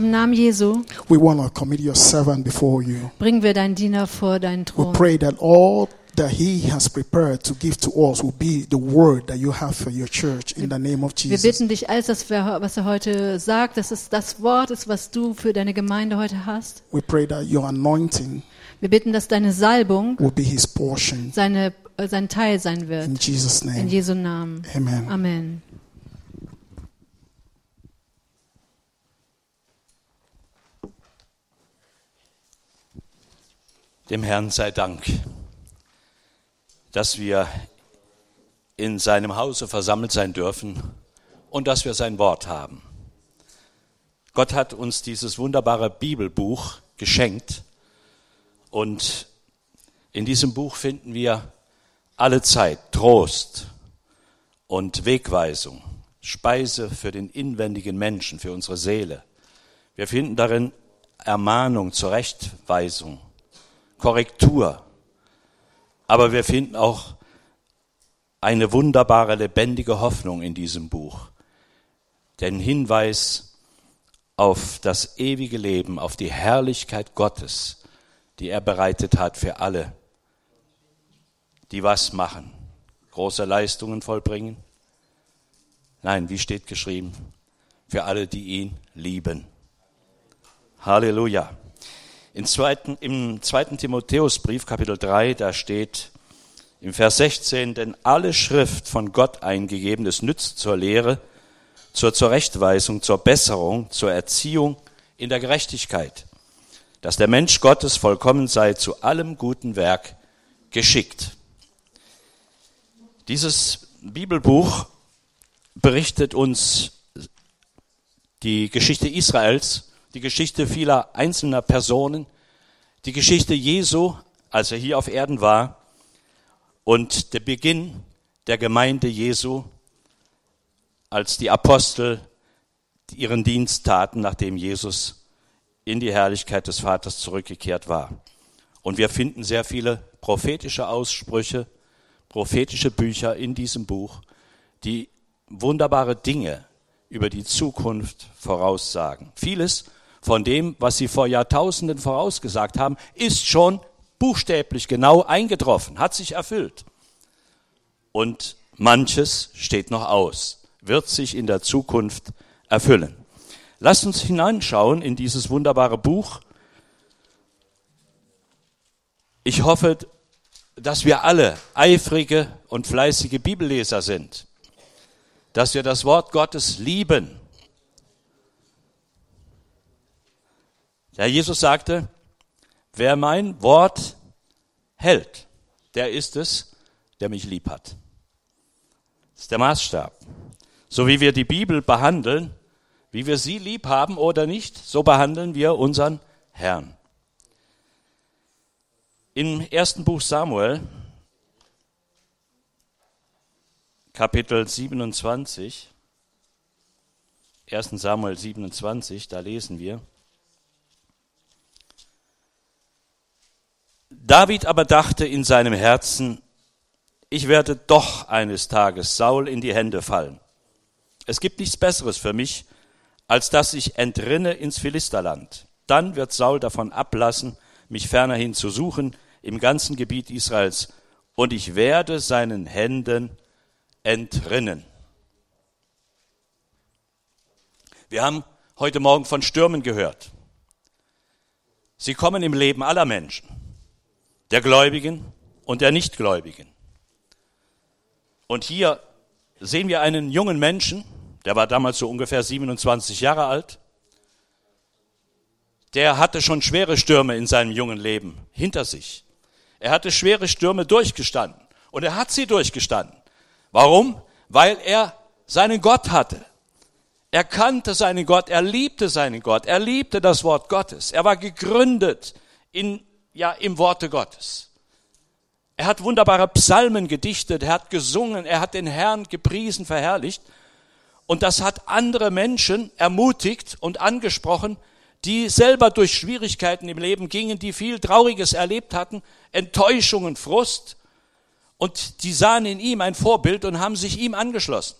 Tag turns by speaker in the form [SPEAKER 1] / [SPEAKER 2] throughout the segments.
[SPEAKER 1] Im Namen Jesu
[SPEAKER 2] we want to commit your servant before you.
[SPEAKER 1] bringen wir deinen Diener vor deinen
[SPEAKER 2] We
[SPEAKER 1] Thron.
[SPEAKER 2] pray that all that he has prepared to give to us will be the word that you have for your church in the name of
[SPEAKER 1] Wir
[SPEAKER 2] Jesus.
[SPEAKER 1] bitten dich, alles, was, wir, was er heute sagt, dass es das Wort ist, was du für deine Gemeinde heute hast.
[SPEAKER 2] We pray that your anointing
[SPEAKER 1] Wir bitten, dass deine Salbung
[SPEAKER 2] will be his portion
[SPEAKER 1] seine, äh, sein Teil sein
[SPEAKER 2] in
[SPEAKER 1] wird.
[SPEAKER 2] Jesus'
[SPEAKER 1] In
[SPEAKER 2] name.
[SPEAKER 1] Jesu Namen.
[SPEAKER 2] Amen.
[SPEAKER 1] Amen.
[SPEAKER 3] Dem Herrn sei Dank, dass wir in seinem Hause versammelt sein dürfen und dass wir sein Wort haben. Gott hat uns dieses wunderbare Bibelbuch geschenkt und in diesem Buch finden wir alle Zeit Trost und Wegweisung, Speise für den inwendigen Menschen, für unsere Seele. Wir finden darin Ermahnung, Zurechtweisung, Korrektur. Aber wir finden auch eine wunderbare, lebendige Hoffnung in diesem Buch. Den Hinweis auf das ewige Leben, auf die Herrlichkeit Gottes, die er bereitet hat für alle, die was machen, große Leistungen vollbringen. Nein, wie steht geschrieben? Für alle, die ihn lieben. Halleluja. Im zweiten, Im zweiten Timotheusbrief, Kapitel 3, da steht im Vers 16, denn alle Schrift von Gott eingegeben ist nützt zur Lehre, zur Zurechtweisung, zur Besserung, zur Erziehung in der Gerechtigkeit, dass der Mensch Gottes vollkommen sei, zu allem guten Werk geschickt. Dieses Bibelbuch berichtet uns die Geschichte Israels, die Geschichte vieler einzelner Personen, die Geschichte Jesu, als er hier auf Erden war, und der Beginn der Gemeinde Jesu, als die Apostel ihren Dienst taten, nachdem Jesus in die Herrlichkeit des Vaters zurückgekehrt war. Und wir finden sehr viele prophetische Aussprüche, prophetische Bücher in diesem Buch, die wunderbare Dinge über die Zukunft voraussagen. Vieles von dem, was sie vor Jahrtausenden vorausgesagt haben, ist schon buchstäblich genau eingetroffen, hat sich erfüllt. Und manches steht noch aus, wird sich in der Zukunft erfüllen. Lasst uns hineinschauen in dieses wunderbare Buch. Ich hoffe, dass wir alle eifrige und fleißige Bibelleser sind, dass wir das Wort Gottes lieben. Ja, Jesus sagte, wer mein Wort hält, der ist es, der mich lieb hat. Das ist der Maßstab. So wie wir die Bibel behandeln, wie wir sie lieb haben oder nicht, so behandeln wir unseren Herrn. Im ersten Buch Samuel, Kapitel 27, 1. Samuel 27, da lesen wir, David aber dachte in seinem Herzen, ich werde doch eines Tages Saul in die Hände fallen. Es gibt nichts Besseres für mich, als dass ich entrinne ins Philisterland. Dann wird Saul davon ablassen, mich fernerhin zu suchen im ganzen Gebiet Israels, und ich werde seinen Händen entrinnen. Wir haben heute Morgen von Stürmen gehört. Sie kommen im Leben aller Menschen, der Gläubigen und der Nichtgläubigen. Und hier sehen wir einen jungen Menschen, der war damals so ungefähr 27 Jahre alt, der hatte schon schwere Stürme in seinem jungen Leben hinter sich. Er hatte schwere Stürme durchgestanden und er hat sie durchgestanden. Warum? Weil er seinen Gott hatte. Er kannte seinen Gott, er liebte seinen Gott, er liebte das Wort Gottes. Er war gegründet in, ja, im Worte Gottes. Er hat wunderbare Psalmen gedichtet, er hat gesungen, er hat den Herrn gepriesen, verherrlicht. Und das hat andere Menschen ermutigt und angesprochen, die selber durch Schwierigkeiten im Leben gingen, die viel Trauriges erlebt hatten, Enttäuschungen, Frust. Und die sahen in ihm ein Vorbild und haben sich ihm angeschlossen.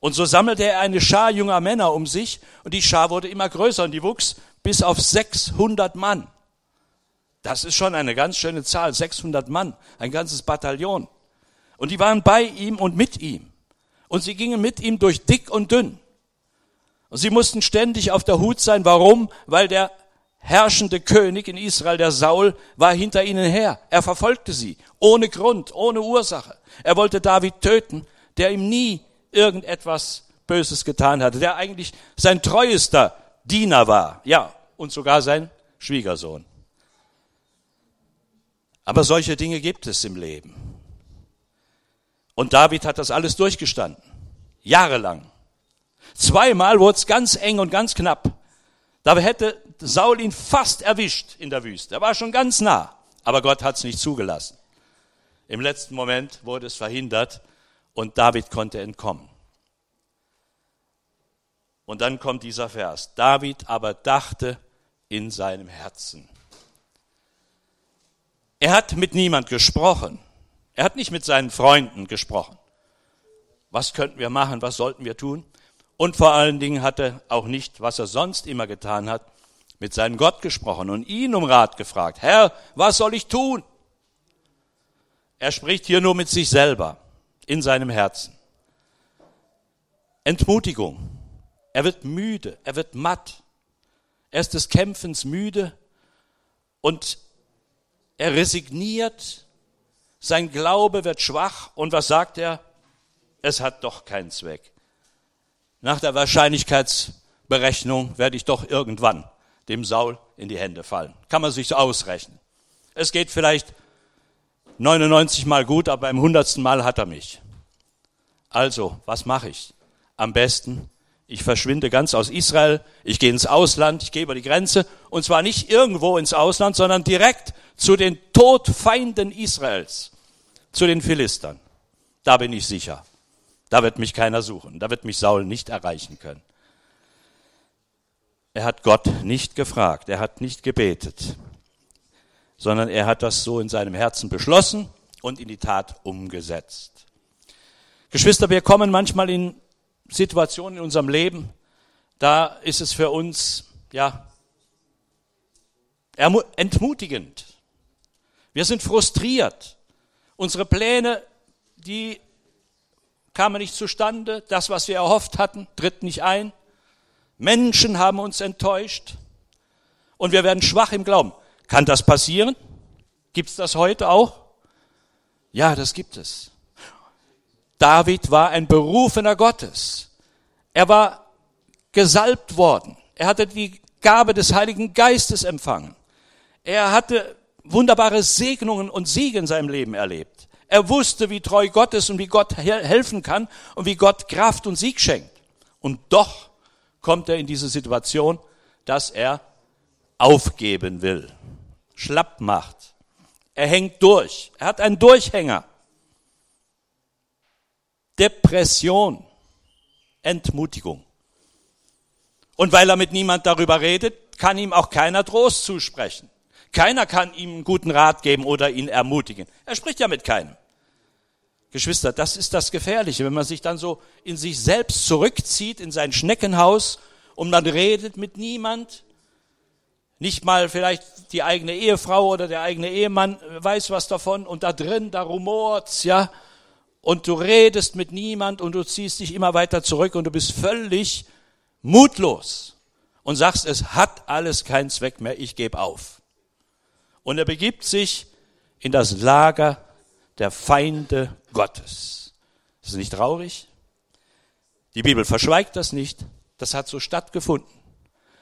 [SPEAKER 3] Und so sammelte er eine Schar junger Männer um sich und die Schar wurde immer größer und die wuchs bis auf 600 Mann. Das ist schon eine ganz schöne Zahl, 600 Mann, ein ganzes Bataillon. Und die waren bei ihm und mit ihm. Und sie gingen mit ihm durch dick und dünn. Und sie mussten ständig auf der Hut sein. Warum? Weil der herrschende König in Israel, der Saul, war hinter ihnen her. Er verfolgte sie, ohne Grund, ohne Ursache. Er wollte David töten, der ihm nie irgendetwas Böses getan hatte, der eigentlich sein treuester Diener war, ja, und sogar sein Schwiegersohn. Aber solche Dinge gibt es im Leben. Und David hat das alles durchgestanden. Jahrelang. Zweimal wurde es ganz eng und ganz knapp. Da hätte Saul ihn fast erwischt in der Wüste. Er war schon ganz nah. Aber Gott hat es nicht zugelassen. Im letzten Moment wurde es verhindert und David konnte entkommen. Und dann kommt dieser Vers. David aber dachte in seinem Herzen. Er hat mit niemand gesprochen. Er hat nicht mit seinen Freunden gesprochen. Was könnten wir machen? Was sollten wir tun? Und vor allen Dingen hat er auch nicht, was er sonst immer getan hat, mit seinem Gott gesprochen und ihn um Rat gefragt. Herr, was soll ich tun? Er spricht hier nur mit sich selber, in seinem Herzen. Entmutigung. Er wird müde, er wird matt. Er ist des Kämpfens müde und er resigniert, sein Glaube wird schwach und was sagt er? Es hat doch keinen Zweck. Nach der Wahrscheinlichkeitsberechnung werde ich doch irgendwann dem Saul in die Hände fallen. Kann man sich so ausrechnen. Es geht vielleicht 99 Mal gut, aber beim 100. Mal hat er mich. Also, was mache ich? Am besten ich verschwinde ganz aus Israel, ich gehe ins Ausland, ich gehe über die Grenze und zwar nicht irgendwo ins Ausland, sondern direkt zu den Todfeinden Israels, zu den Philistern. Da bin ich sicher. Da wird mich keiner suchen, da wird mich Saul nicht erreichen können. Er hat Gott nicht gefragt, er hat nicht gebetet, sondern er hat das so in seinem Herzen beschlossen und in die Tat umgesetzt. Geschwister, wir kommen manchmal in Situationen in unserem Leben, da ist es für uns, ja, entmutigend. Wir sind frustriert. Unsere Pläne, die kamen nicht zustande. Das, was wir erhofft hatten, tritt nicht ein. Menschen haben uns enttäuscht. Und wir werden schwach im Glauben. Kann das passieren? Gibt es das heute auch? Ja, das gibt es. David war ein Berufener Gottes. Er war gesalbt worden. Er hatte die Gabe des Heiligen Geistes empfangen. Er hatte wunderbare Segnungen und Siege in seinem Leben erlebt. Er wusste, wie treu Gott ist und wie Gott helfen kann und wie Gott Kraft und Sieg schenkt. Und doch kommt er in diese Situation, dass er aufgeben will, schlapp macht. Er hängt durch. Er hat einen Durchhänger. Depression, Entmutigung. Und weil er mit niemand darüber redet, kann ihm auch keiner Trost zusprechen. Keiner kann ihm einen guten Rat geben oder ihn ermutigen. Er spricht ja mit keinem. Geschwister, das ist das Gefährliche, wenn man sich dann so in sich selbst zurückzieht, in sein Schneckenhaus und man redet mit niemand. Nicht mal vielleicht die eigene Ehefrau oder der eigene Ehemann weiß was davon und da drin, da rumort's, ja und du redest mit niemand und du ziehst dich immer weiter zurück und du bist völlig mutlos und sagst, es hat alles keinen Zweck mehr, ich gebe auf. Und er begibt sich in das Lager der Feinde Gottes. Ist das nicht traurig? Die Bibel verschweigt das nicht. Das hat so stattgefunden.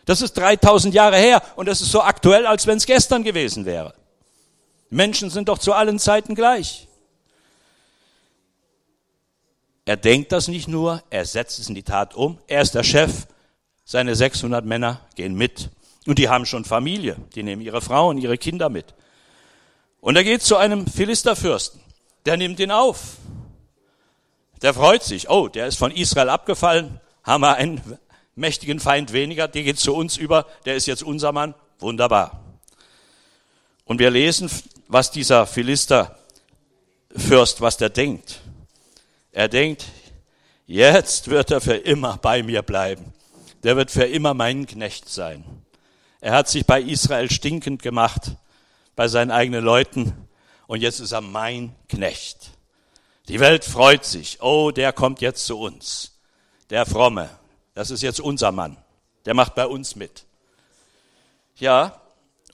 [SPEAKER 3] Das ist 3000 Jahre her und das ist so aktuell, als wenn es gestern gewesen wäre. Menschen sind doch zu allen Zeiten gleich. Er denkt das nicht nur, er setzt es in die Tat um. Er ist der Chef. Seine 600 Männer gehen mit. Und die haben schon Familie. Die nehmen ihre Frauen, ihre Kinder mit. Und er geht zu einem Philisterfürsten. Der nimmt ihn auf. Der freut sich. Oh, der ist von Israel abgefallen. Haben wir einen mächtigen Feind weniger. Der geht zu uns über. Der ist jetzt unser Mann. Wunderbar. Und wir lesen, was dieser Philisterfürst, was der denkt. Er denkt, Jetzt wird er für immer bei mir bleiben. Der wird für immer mein Knecht sein. Er hat sich bei Israel stinkend gemacht, bei seinen eigenen Leuten, und jetzt ist er mein Knecht. Die Welt freut sich. Oh, der kommt jetzt zu uns. Der Fromme. Das ist jetzt unser Mann. Der macht bei uns mit. Ja,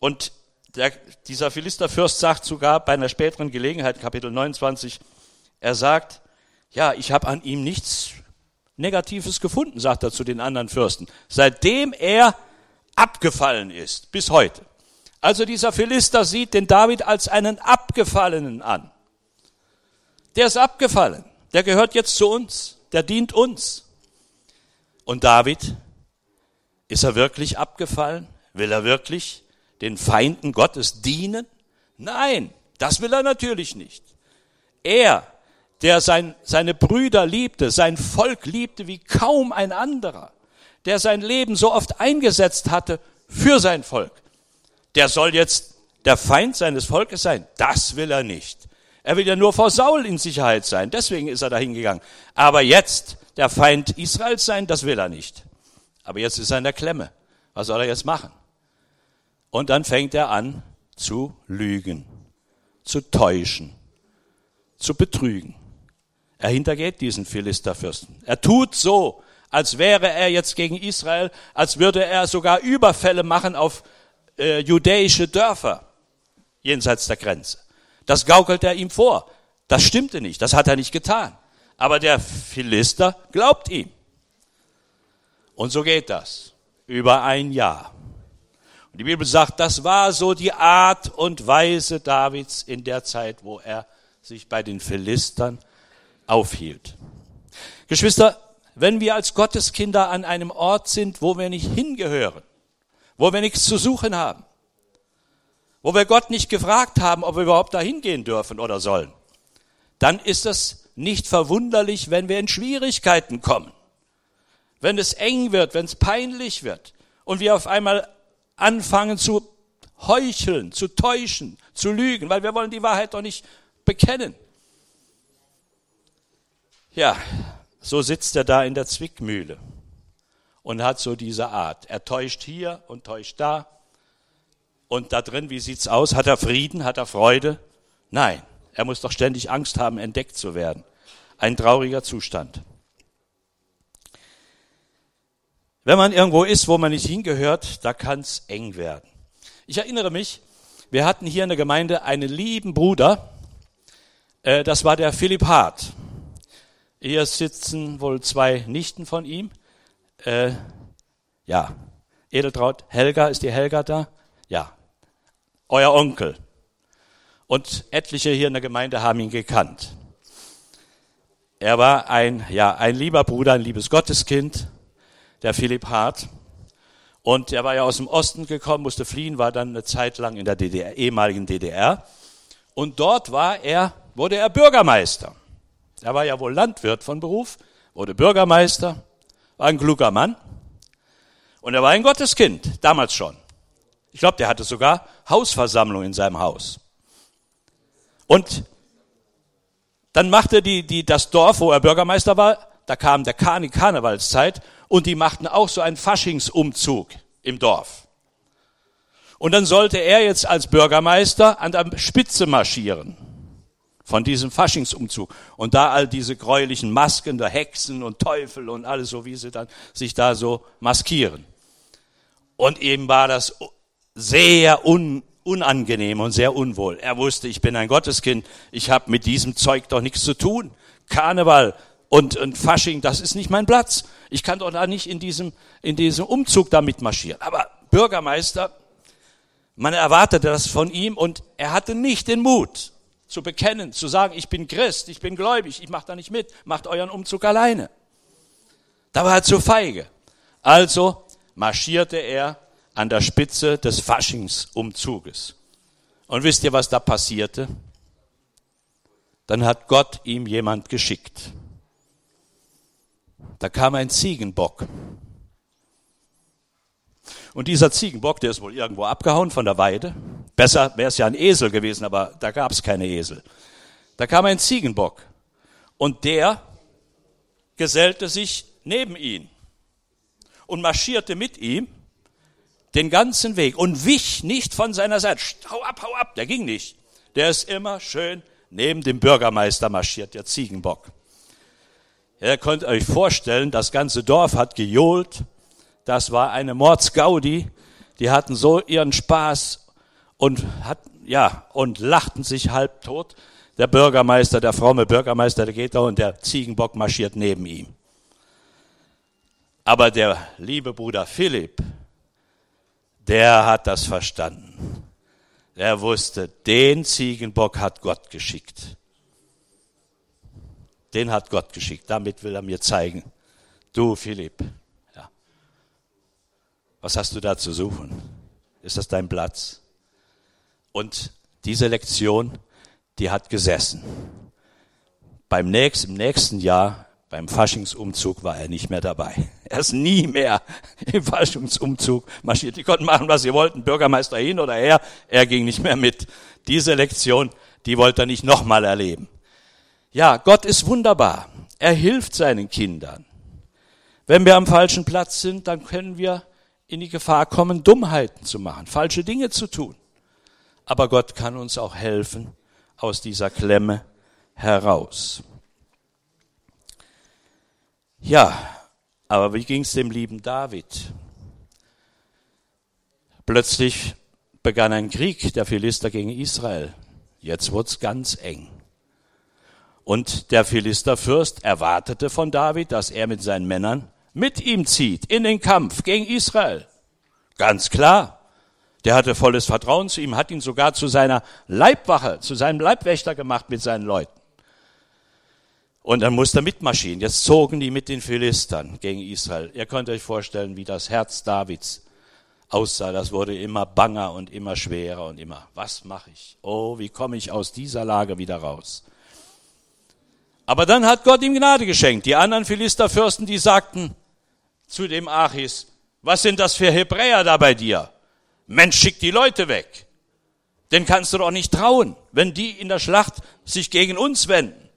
[SPEAKER 3] und der, dieser Philisterfürst sagt sogar bei einer späteren Gelegenheit, Kapitel 29, er sagt, ja, ich habe an ihm nichts Negatives gefunden, sagt er zu den anderen Fürsten, seitdem er abgefallen ist, bis heute. Also dieser Philister sieht den David als einen Abgefallenen an. Der ist abgefallen, der gehört jetzt zu uns, der dient uns. Und David, ist er wirklich abgefallen? Will er wirklich den Feinden Gottes dienen? Nein, das will er natürlich nicht. Er der sein, seine Brüder liebte, sein Volk liebte wie kaum ein anderer, der sein Leben so oft eingesetzt hatte für sein Volk, der soll jetzt der Feind seines Volkes sein. Das will er nicht. Er will ja nur vor Saul in Sicherheit sein. Deswegen ist er dahin gegangen. Aber jetzt der Feind Israels sein, das will er nicht. Aber jetzt ist er in der Klemme. Was soll er jetzt machen? Und dann fängt er an zu lügen, zu täuschen, zu betrügen. Er hintergeht diesen Philisterfürsten. Er tut so, als wäre er jetzt gegen Israel, als würde er sogar Überfälle machen auf äh, judäische Dörfer jenseits der Grenze. Das gaukelt er ihm vor. Das stimmte nicht, das hat er nicht getan. Aber der Philister glaubt ihm. Und so geht das über ein Jahr. Und die Bibel sagt, das war so die Art und Weise Davids in der Zeit, wo er sich bei den Philistern aufhielt. Geschwister, wenn wir als Gotteskinder an einem Ort sind, wo wir nicht hingehören, wo wir nichts zu suchen haben, wo wir Gott nicht gefragt haben, ob wir überhaupt dahin gehen dürfen oder sollen, dann ist es nicht verwunderlich, wenn wir in Schwierigkeiten kommen, wenn es eng wird, wenn es peinlich wird und wir auf einmal anfangen zu heucheln, zu täuschen, zu lügen, weil wir wollen die Wahrheit doch nicht bekennen. Ja, so sitzt er da in der Zwickmühle und hat so diese Art. Er täuscht hier und täuscht da. Und da drin, wie sieht's aus? Hat er Frieden? Hat er Freude? Nein, er muss doch ständig Angst haben, entdeckt zu werden. Ein trauriger Zustand. Wenn man irgendwo ist, wo man nicht hingehört, da kann's eng werden. Ich erinnere mich, wir hatten hier in der Gemeinde einen lieben Bruder, äh, das war der Philipp Hart. Hier sitzen wohl zwei Nichten von ihm. Äh, ja, Edeltraut, Helga, ist die Helga da? Ja, euer Onkel. Und etliche hier in der Gemeinde haben ihn gekannt. Er war ein, ja, ein lieber Bruder, ein liebes Gotteskind, der Philipp Hart. Und er war ja aus dem Osten gekommen, musste fliehen, war dann eine Zeit lang in der DDR, ehemaligen DDR. Und dort war er, wurde er Bürgermeister. Er war ja wohl Landwirt von Beruf, wurde Bürgermeister, war ein kluger Mann. Und er war ein Gotteskind, damals schon. Ich glaube, der hatte sogar Hausversammlung in seinem Haus. Und dann machte die, die, das Dorf, wo er Bürgermeister war, da kam der Kani Karnevalszeit und die machten auch so einen Faschingsumzug im Dorf. Und dann sollte er jetzt als Bürgermeister an der Spitze marschieren von diesem Faschingsumzug. Und da all diese gräulichen Masken der Hexen und Teufel und alles so, wie sie dann sich da so maskieren. Und ihm war das sehr un, unangenehm und sehr unwohl. Er wusste, ich bin ein Gotteskind, ich habe mit diesem Zeug doch nichts zu tun. Karneval und, und Fasching, das ist nicht mein Platz. Ich kann doch da nicht in diesem, in diesem Umzug da mitmarschieren. Aber Bürgermeister, man erwartete das von ihm und er hatte nicht den Mut, zu bekennen, zu sagen, ich bin Christ, ich bin gläubig, ich mache da nicht mit, macht euren Umzug alleine. Da war er zu feige. Also marschierte er an der Spitze des Faschingsumzuges. Und wisst ihr, was da passierte? Dann hat Gott ihm jemand geschickt. Da kam ein Ziegenbock. Und dieser Ziegenbock, der ist wohl irgendwo abgehauen von der Weide. Besser wäre es ja ein Esel gewesen, aber da gab es keine Esel. Da kam ein Ziegenbock. Und der gesellte sich neben ihn und marschierte mit ihm den ganzen Weg und wich nicht von seiner Seite. Hau ab, hau ab, der ging nicht. Der ist immer schön neben dem Bürgermeister marschiert, der Ziegenbock. Ihr könnt euch vorstellen, das ganze Dorf hat gejohlt. Das war eine Mordsgaudi. Die hatten so ihren Spaß und hatten, ja, und lachten sich halb tot. Der Bürgermeister, der fromme Bürgermeister, der geht da und der Ziegenbock marschiert neben ihm. Aber der liebe Bruder Philipp, der hat das verstanden. Der wusste, den Ziegenbock hat Gott geschickt. Den hat Gott geschickt. Damit will er mir zeigen. Du, Philipp. Was hast du da zu suchen? Ist das dein Platz? Und diese Lektion, die hat gesessen. Beim nächsten, im nächsten Jahr, beim Faschingsumzug, war er nicht mehr dabei. Er ist nie mehr im Faschingsumzug marschiert. Die konnten machen, was sie wollten, Bürgermeister hin oder her. Er ging nicht mehr mit. Diese Lektion, die wollte er nicht nochmal erleben. Ja, Gott ist wunderbar. Er hilft seinen Kindern. Wenn wir am falschen Platz sind, dann können wir in die Gefahr kommen, Dummheiten zu machen, falsche Dinge zu tun. Aber Gott kann uns auch helfen, aus dieser Klemme heraus. Ja, aber wie ging es dem lieben David? Plötzlich begann ein Krieg der Philister gegen Israel. Jetzt wurde es ganz eng. Und der Philisterfürst erwartete von David, dass er mit seinen Männern mit ihm zieht in den Kampf gegen Israel. Ganz klar. Der hatte volles Vertrauen zu ihm, hat ihn sogar zu seiner Leibwache, zu seinem Leibwächter gemacht mit seinen Leuten. Und dann musste er mitmarschieren. Jetzt zogen die mit den Philistern gegen Israel. Ihr könnt euch vorstellen, wie das Herz Davids aussah. Das wurde immer banger und immer schwerer und immer, was mache ich? Oh, wie komme ich aus dieser Lage wieder raus? Aber dann hat Gott ihm Gnade geschenkt. Die anderen Philisterfürsten, die sagten zu dem Achis, was sind das für Hebräer da bei dir? Mensch, schick die Leute weg. Den kannst du doch nicht trauen, wenn die in der Schlacht sich gegen uns wenden.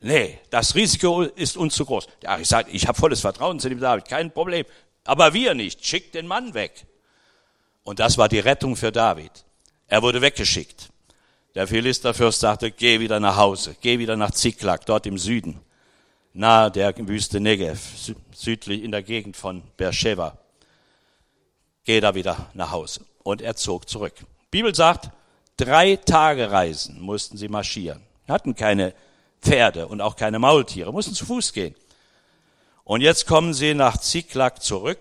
[SPEAKER 3] Nee, das Risiko ist uns zu groß. Ja, ich sage, ich habe volles Vertrauen zu dem David, kein Problem. Aber wir nicht. Schick den Mann weg. Und das war die Rettung für David. Er wurde weggeschickt. Der Philisterfürst sagte, geh wieder nach Hause, geh wieder nach Ziklag, dort im Süden, nahe der Wüste Negev, südlich in der Gegend von Beersheba geh da wieder nach Hause. Und er zog zurück. Die Bibel sagt, drei Tage Reisen mussten sie marschieren. Hatten keine Pferde und auch keine Maultiere, mussten zu Fuß gehen. Und jetzt kommen sie nach Ziklag zurück,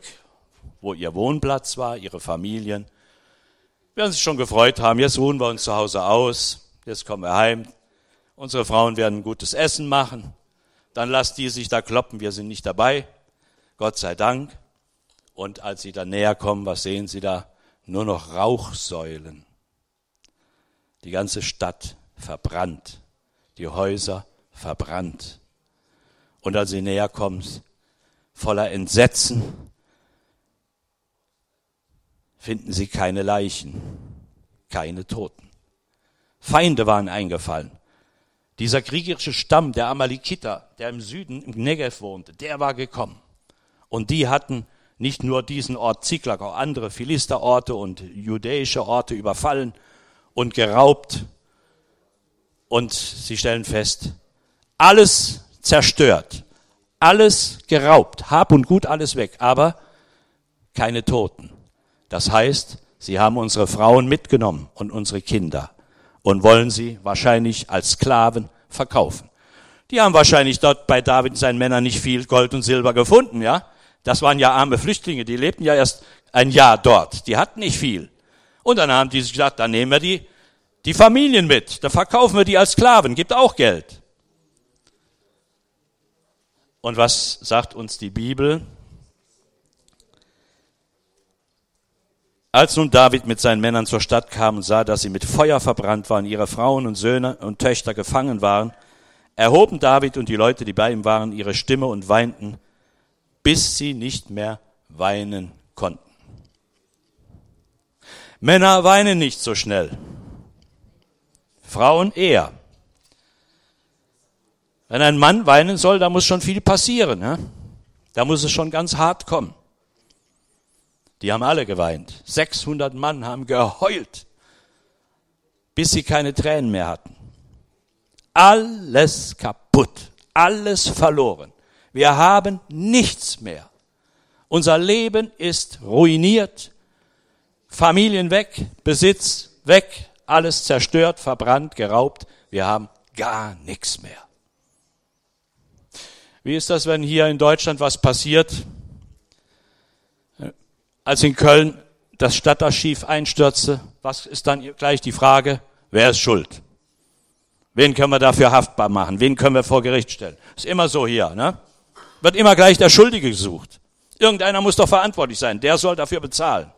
[SPEAKER 3] wo ihr Wohnplatz war, ihre Familien. Werden sich schon gefreut haben, jetzt ruhen wir uns zu Hause aus, jetzt kommen wir heim. Unsere Frauen werden gutes Essen machen. Dann lasst die sich da kloppen, wir sind nicht dabei. Gott sei Dank. Und als sie dann näher kommen, was sehen sie da? Nur noch Rauchsäulen. Die ganze Stadt verbrannt. Die Häuser verbrannt. Und als sie näher kommen, voller Entsetzen, finden sie keine Leichen, keine Toten. Feinde waren eingefallen. Dieser kriegerische Stamm der Amalekiter, der im Süden im Negev wohnte, der war gekommen. Und die hatten nicht nur diesen Ort Ziklag, auch andere Philisterorte und judäische Orte überfallen und geraubt. Und sie stellen fest, alles zerstört, alles geraubt, Hab und Gut alles weg, aber keine Toten. Das heißt, sie haben unsere Frauen mitgenommen und unsere Kinder und wollen sie wahrscheinlich als Sklaven verkaufen. Die haben wahrscheinlich dort bei David und seinen Männern nicht viel Gold und Silber gefunden, ja? Das waren ja arme Flüchtlinge, die lebten ja erst ein Jahr dort. Die hatten nicht viel. Und dann haben die sich gesagt, dann nehmen wir die, die Familien mit, dann verkaufen wir die als Sklaven, gibt auch Geld. Und was sagt uns die Bibel? Als nun David mit seinen Männern zur Stadt kam und sah, dass sie mit Feuer verbrannt waren, ihre Frauen und Söhne und Töchter gefangen waren, erhoben David und die Leute, die bei ihm waren, ihre Stimme und weinten bis sie nicht mehr weinen konnten. Männer weinen nicht so schnell. Frauen eher. Wenn ein Mann weinen soll, da muss schon viel passieren. Ne? Da muss es schon ganz hart kommen. Die haben alle geweint. 600 Mann haben geheult, bis sie keine Tränen mehr hatten. Alles kaputt, alles verloren. Wir haben nichts mehr. Unser Leben ist ruiniert, Familien weg, Besitz weg, alles zerstört, verbrannt, geraubt. Wir haben gar nichts mehr. Wie ist das, wenn hier in Deutschland was passiert? Als in Köln das Stadtarchiv einstürzte, was ist dann gleich die Frage, wer ist schuld? Wen können wir dafür haftbar machen? Wen können wir vor Gericht stellen? Ist immer so hier, ne? Wird immer gleich der Schuldige gesucht. Irgendeiner muss doch verantwortlich sein. Der soll dafür bezahlen.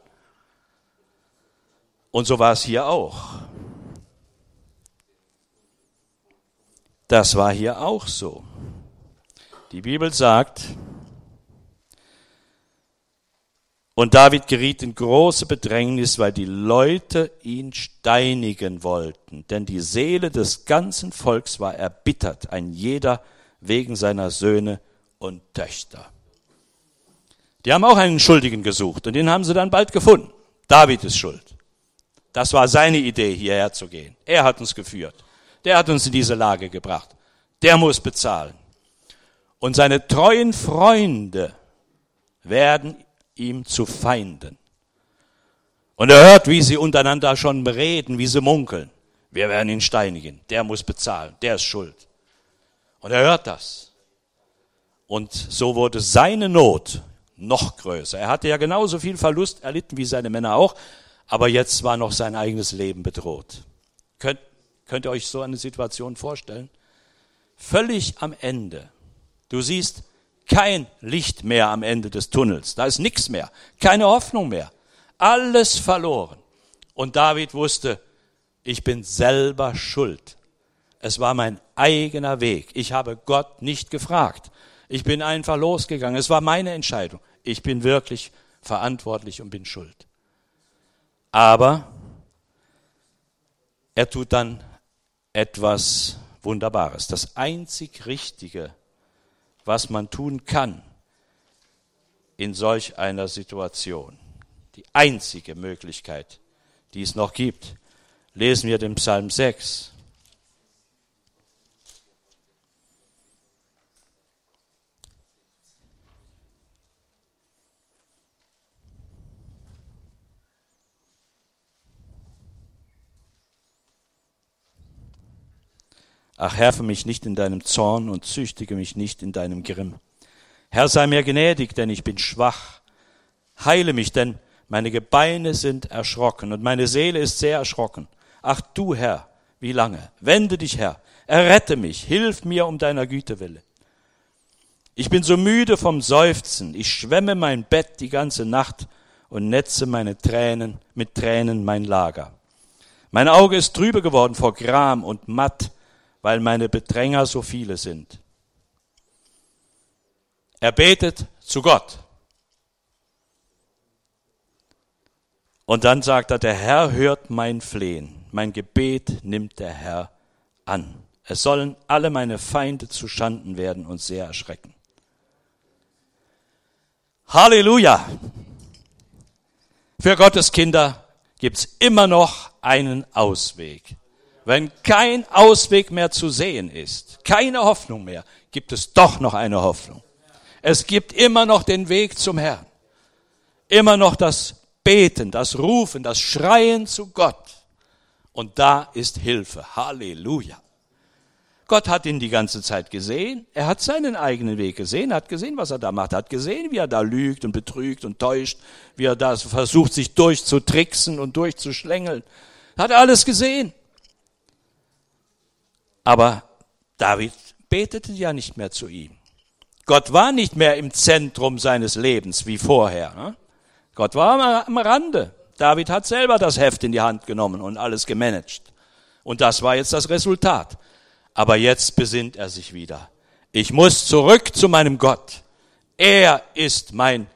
[SPEAKER 3] Und so war es hier auch. Das war hier auch so. Die Bibel sagt, und David geriet in große Bedrängnis, weil die Leute ihn steinigen wollten, denn die Seele des ganzen Volks war erbittert, ein jeder wegen seiner Söhne und Töchter. Die haben auch einen Schuldigen gesucht und den haben sie dann bald gefunden. David ist schuld. Das war seine Idee, hierher zu gehen. Er hat uns geführt. Der hat uns in diese Lage gebracht. Der muss bezahlen. Und seine treuen Freunde werden ihm zu Feinden. Und er hört, wie sie untereinander schon reden, wie sie munkeln. Wir werden ihn steinigen. Der muss bezahlen. Der ist schuld. Und er hört das. Und so wurde seine Not noch größer. Er hatte ja genauso viel Verlust erlitten wie seine Männer auch, aber jetzt war noch sein eigenes Leben bedroht. Könnt, könnt ihr euch so eine Situation vorstellen? Völlig am Ende. Du siehst kein Licht mehr am Ende des Tunnels. Da ist nichts mehr. Keine Hoffnung mehr. Alles verloren. Und David wusste, ich bin selber schuld. Es war mein eigener Weg. Ich habe Gott nicht gefragt. Ich bin einfach losgegangen. Es war meine Entscheidung ich bin wirklich verantwortlich und bin schuld. Aber er tut dann etwas Wunderbares. Das einzig Richtige, was man tun kann in solch einer Situation, die einzige Möglichkeit, die es noch gibt, lesen wir den Psalm 6. Ach, herfe mich nicht in deinem Zorn und züchtige mich nicht in deinem Grimm. Herr, sei mir gnädig, denn ich bin schwach. Heile mich, denn meine Gebeine sind erschrocken und meine Seele ist sehr erschrocken. Ach du Herr, wie lange? Wende dich, Herr, errette mich, hilf mir um deiner Güte willen. Ich bin so müde vom Seufzen, ich schwemme mein Bett die ganze Nacht und netze meine Tränen mit Tränen mein Lager. Mein Auge ist trübe geworden vor Gram und matt weil meine Bedränger so viele sind. Er betet zu Gott. Und dann sagt er, der Herr hört mein Flehen, mein Gebet nimmt der Herr an. Es sollen alle meine Feinde zu Schanden werden und sehr erschrecken. Halleluja! Für Gottes Kinder gibt's immer noch einen Ausweg. Wenn kein Ausweg mehr zu sehen ist, keine Hoffnung mehr, gibt es doch noch eine Hoffnung. Es gibt immer noch den Weg zum Herrn. Immer noch das Beten, das Rufen, das Schreien zu Gott. Und da ist Hilfe. Halleluja. Gott hat ihn die ganze Zeit gesehen. Er hat seinen eigenen Weg gesehen, hat gesehen, was er da macht, hat gesehen, wie er da lügt und betrügt und täuscht, wie er da versucht, sich durchzutricksen und durchzuschlängeln. Hat alles gesehen. Aber David betete ja nicht mehr zu ihm. Gott war nicht mehr im Zentrum seines Lebens wie vorher. Ne? Gott war am Rande. David hat selber das Heft in die Hand genommen und alles gemanagt. Und das war jetzt das Resultat. Aber jetzt besinnt er sich wieder. Ich muss zurück zu meinem Gott. Er ist mein,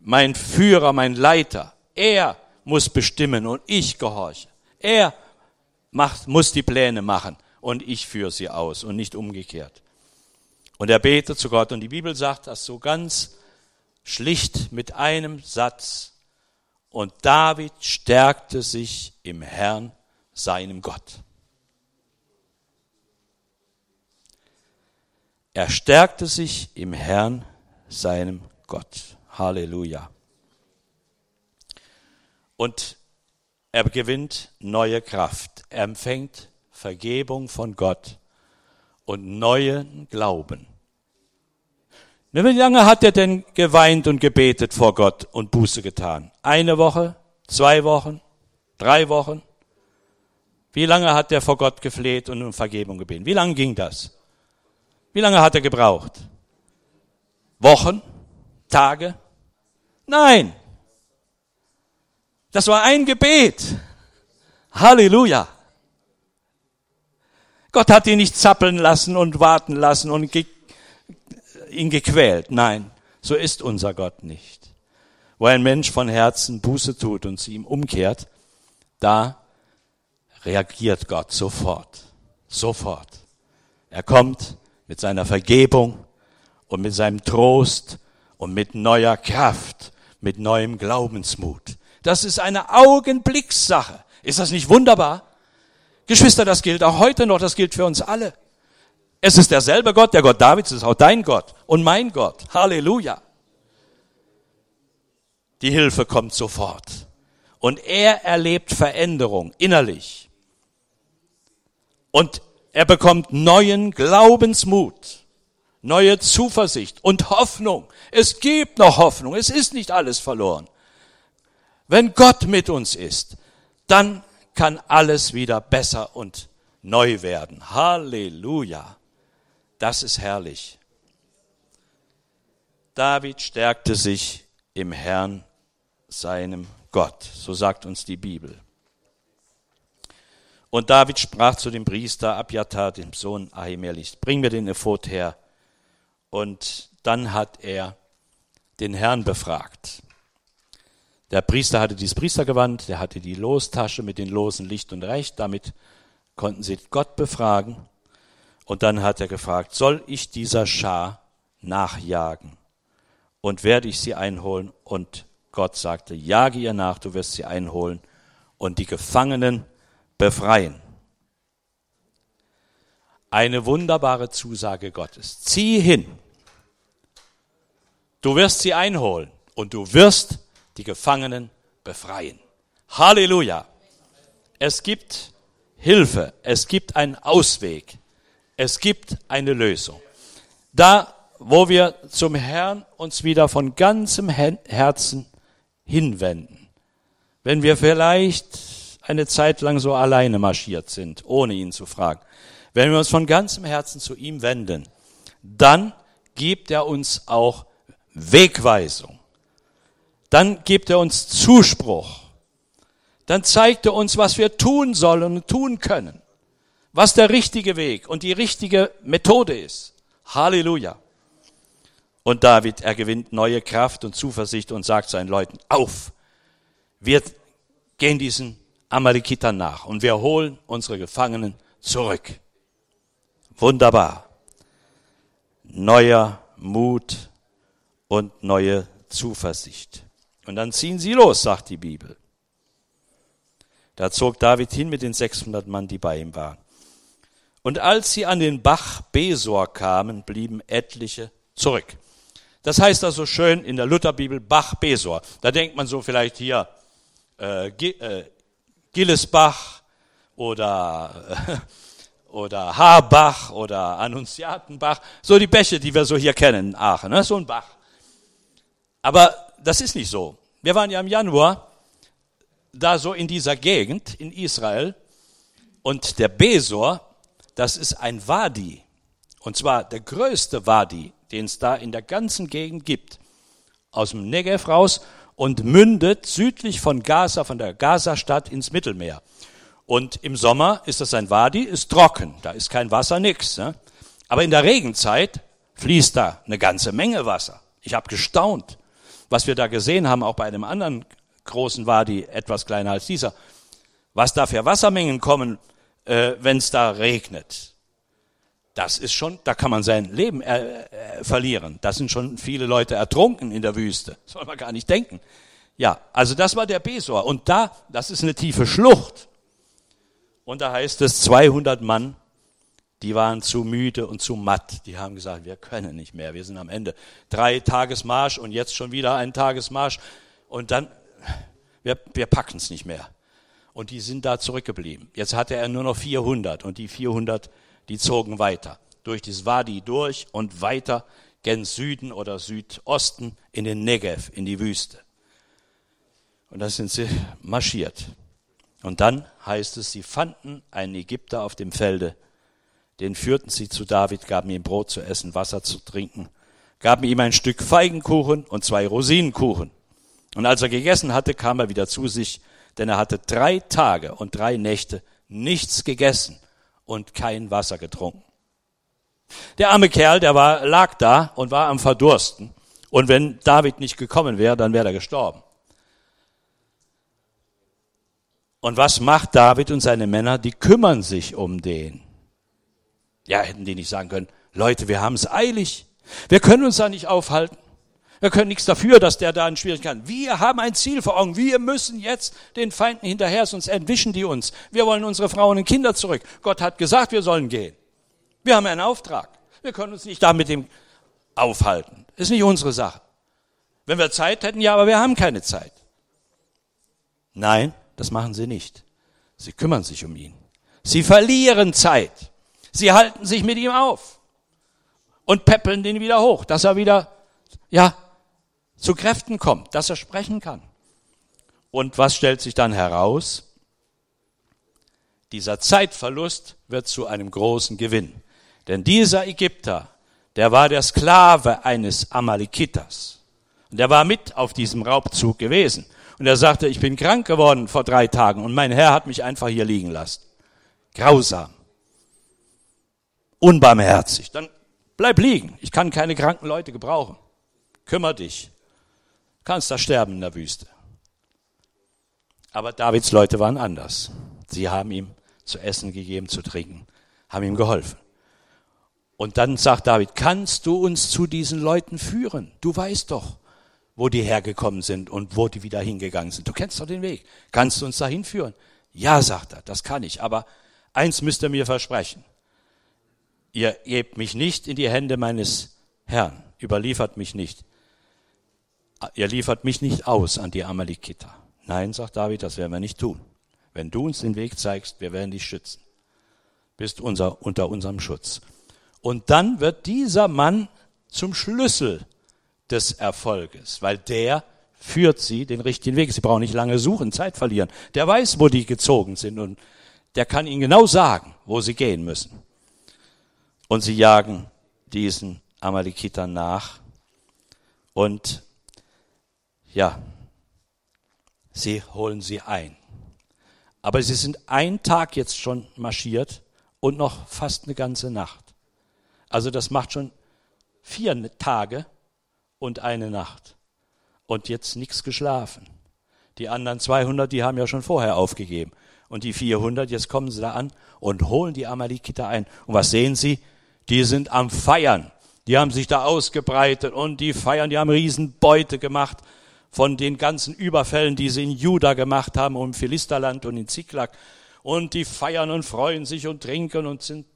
[SPEAKER 3] mein Führer, mein Leiter. Er muss bestimmen und ich gehorche. Er macht, muss die Pläne machen und ich führe sie aus und nicht umgekehrt. Und er betet zu Gott. Und die Bibel sagt das so ganz schlicht mit einem Satz. Und David stärkte sich im Herrn, seinem Gott. Er stärkte sich im Herrn, seinem Gott. Halleluja. Und er gewinnt neue Kraft. Er empfängt Vergebung von Gott und neuen Glauben. Wie lange hat er denn geweint und gebetet vor Gott und Buße getan? Eine Woche? Zwei Wochen? Drei Wochen? Wie lange hat er vor Gott gefleht und um Vergebung gebeten? Wie lange ging das? Wie lange hat er gebraucht? Wochen? Tage? Nein. Das war ein Gebet. Halleluja. Gott hat ihn nicht zappeln lassen und warten lassen und ge ihn gequält. Nein, so ist unser Gott nicht. Wo ein Mensch von Herzen Buße tut und zu ihm umkehrt, da reagiert Gott sofort. Sofort. Er kommt mit seiner Vergebung und mit seinem Trost und mit neuer Kraft, mit neuem Glaubensmut. Das ist eine Augenblickssache. Ist das nicht wunderbar? Geschwister, das gilt auch heute noch, das gilt für uns alle. Es ist derselbe Gott, der Gott Davids ist auch dein Gott und mein Gott. Halleluja. Die Hilfe kommt sofort. Und er erlebt Veränderung innerlich. Und er bekommt neuen Glaubensmut, neue Zuversicht und Hoffnung. Es gibt noch Hoffnung. Es ist nicht alles verloren. Wenn Gott mit uns ist, dann kann alles wieder besser und neu werden. Halleluja. Das ist herrlich. David stärkte sich im Herrn, seinem Gott. So sagt uns die Bibel. Und David sprach zu dem Priester Abjatar, dem Sohn Ahimelechs, bring mir den Ephod her. Und dann hat er den Herrn befragt. Der Priester hatte dieses Priestergewand, der hatte die Lostasche mit den Losen Licht und Recht, damit konnten sie Gott befragen. Und dann hat er gefragt, soll ich dieser Schar nachjagen? Und werde ich sie einholen? Und Gott sagte, jage ihr nach, du wirst sie einholen und die Gefangenen befreien. Eine wunderbare Zusage Gottes. Zieh hin. Du wirst sie einholen und du wirst die Gefangenen befreien. Halleluja. Es gibt Hilfe, es gibt einen Ausweg, es gibt eine Lösung. Da, wo wir zum Herrn uns wieder von ganzem Herzen hinwenden, wenn wir vielleicht eine Zeit lang so alleine marschiert sind, ohne ihn zu fragen. Wenn wir uns von ganzem Herzen zu ihm wenden, dann gibt er uns auch Wegweisung. Dann gibt er uns Zuspruch. Dann zeigt er uns, was wir tun sollen und tun können. Was der richtige Weg und die richtige Methode ist. Halleluja. Und David, er gewinnt neue Kraft und Zuversicht und sagt seinen Leuten, auf, wir gehen diesen Amalekitern nach und wir holen unsere Gefangenen zurück. Wunderbar. Neuer Mut und neue Zuversicht. Und dann ziehen sie los, sagt die Bibel. Da zog David hin mit den 600 Mann, die bei ihm waren. Und als sie an den Bach Besor kamen, blieben etliche zurück. Das heißt also schön in der Lutherbibel Bach Besor. Da denkt man so vielleicht hier äh, äh Gillesbach oder, oder Haarbach oder Annunziatenbach, so die Bäche, die wir so hier kennen in Aachen, ne? so ein Bach. Aber das ist nicht so. Wir waren ja im Januar da so in dieser Gegend in Israel und der Besor, das ist ein Wadi. Und zwar der größte Wadi, den es da in der ganzen Gegend gibt. Aus dem Negev raus und mündet südlich von Gaza, von der Gazastadt ins Mittelmeer. Und im Sommer ist das ein Wadi, ist trocken, da ist kein Wasser, nix. Ne? Aber in der Regenzeit fließt da eine ganze Menge Wasser. Ich habe gestaunt, was wir da gesehen haben, auch bei einem anderen großen Wadi, etwas kleiner als dieser, was da für Wassermengen kommen, äh, wenn es da regnet. das ist schon, da kann man sein Leben äh, äh, verlieren. Da sind schon viele Leute ertrunken in der Wüste. Soll man gar nicht denken. Ja, also das war der Besor. Und da, das ist eine tiefe Schlucht. Und da heißt es, 200 Mann, die waren zu müde und zu matt. Die haben gesagt, wir können nicht mehr, wir sind am Ende. Drei Tagesmarsch und jetzt schon wieder ein Tagesmarsch. Und dann, wir, wir packen es nicht mehr. Und die sind da zurückgeblieben. Jetzt hatte er nur noch 400 und die 400 die zogen weiter. Durch das Wadi durch und weiter gen Süden oder Südosten in den Negev, in die Wüste. Und da sind sie marschiert. Und dann heißt es, sie fanden einen Ägypter auf dem Felde, den führten sie zu David, gaben ihm Brot zu essen, Wasser zu trinken, gaben ihm ein Stück Feigenkuchen und zwei Rosinenkuchen. Und als er gegessen hatte, kam er wieder zu sich, denn er hatte drei Tage und drei Nächte nichts gegessen und kein Wasser getrunken. Der arme Kerl, der war, lag da und war am Verdursten. Und wenn David nicht gekommen wäre, dann wäre er gestorben. Und was macht David und seine Männer? Die kümmern sich um den. Ja, hätten die nicht sagen können, Leute, wir haben es eilig. Wir können uns da nicht aufhalten. Wir können nichts dafür, dass der da in Schwierigkeiten. Wir haben ein Ziel vor Augen. Wir müssen jetzt den Feinden hinterher, sonst entwischen die uns. Wir wollen unsere Frauen und Kinder zurück. Gott hat gesagt, wir sollen gehen. Wir haben einen Auftrag. Wir können uns nicht da mit dem aufhalten. Ist nicht unsere Sache. Wenn wir Zeit hätten, ja, aber wir haben keine Zeit. Nein, das machen sie nicht. Sie kümmern sich um ihn. Sie verlieren Zeit. Sie halten sich mit ihm auf und peppeln den wieder hoch, dass er wieder, ja, zu Kräften kommt, dass er sprechen kann. Und was stellt sich dann heraus? Dieser Zeitverlust wird zu einem großen Gewinn. Denn dieser Ägypter, der war der Sklave eines Amalekitas. Und der war mit auf diesem Raubzug gewesen. Und er sagte, ich bin krank geworden vor drei Tagen und mein Herr hat mich einfach hier liegen lassen. Grausam. Unbarmherzig. Dann bleib liegen. Ich kann keine kranken Leute gebrauchen. Kümmer dich kannst da sterben in der Wüste. Aber Davids Leute waren anders. Sie haben ihm zu essen gegeben, zu trinken, haben ihm geholfen. Und dann sagt David, kannst du uns zu diesen Leuten führen? Du weißt doch, wo die hergekommen sind und wo die wieder hingegangen sind. Du kennst doch den Weg. Kannst du uns dahin führen? Ja, sagt er, das kann ich. Aber eins müsst ihr mir versprechen. Ihr gebt mich nicht in die Hände meines Herrn, überliefert mich nicht ihr liefert mich nicht aus an die Amalekiter. Nein, sagt David, das werden wir nicht tun. Wenn du uns den Weg zeigst, wir werden dich schützen. Bist unser, unter unserem Schutz. Und dann wird dieser Mann zum Schlüssel des Erfolges, weil der führt sie den richtigen Weg. Sie brauchen nicht lange suchen, Zeit verlieren. Der weiß, wo die gezogen sind und der kann ihnen genau sagen, wo sie gehen müssen. Und sie jagen diesen Amalekitern nach und ja, sie holen sie ein. Aber sie sind einen Tag jetzt schon marschiert und noch fast eine ganze Nacht. Also das macht schon vier Tage und eine Nacht. Und jetzt nichts geschlafen. Die anderen 200, die haben ja schon vorher aufgegeben. Und die 400, jetzt kommen sie da an und holen die Amalekiter ein. Und was sehen sie? Die sind am Feiern. Die haben sich da ausgebreitet und die feiern, die haben Riesenbeute gemacht von den ganzen Überfällen, die sie in Juda gemacht haben, um Philisterland und in Ziklag. Und die feiern und freuen sich und trinken und sind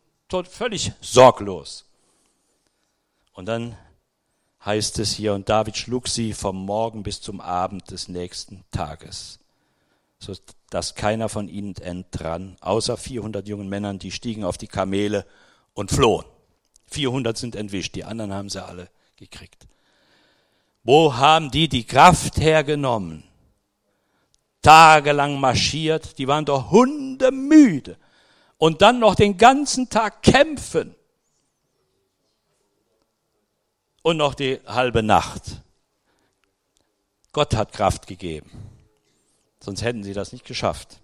[SPEAKER 3] völlig sorglos. Und dann heißt es hier, und David schlug sie vom Morgen bis zum Abend des nächsten Tages, so dass keiner von ihnen entrann, außer 400 jungen Männern, die stiegen auf die Kamele und flohen. 400 sind entwischt, die anderen haben sie alle gekriegt. Wo haben die die Kraft hergenommen? Tagelang marschiert, die waren doch hundemüde. Und dann noch den ganzen Tag kämpfen. Und noch die halbe Nacht. Gott hat Kraft gegeben. Sonst hätten sie das nicht geschafft.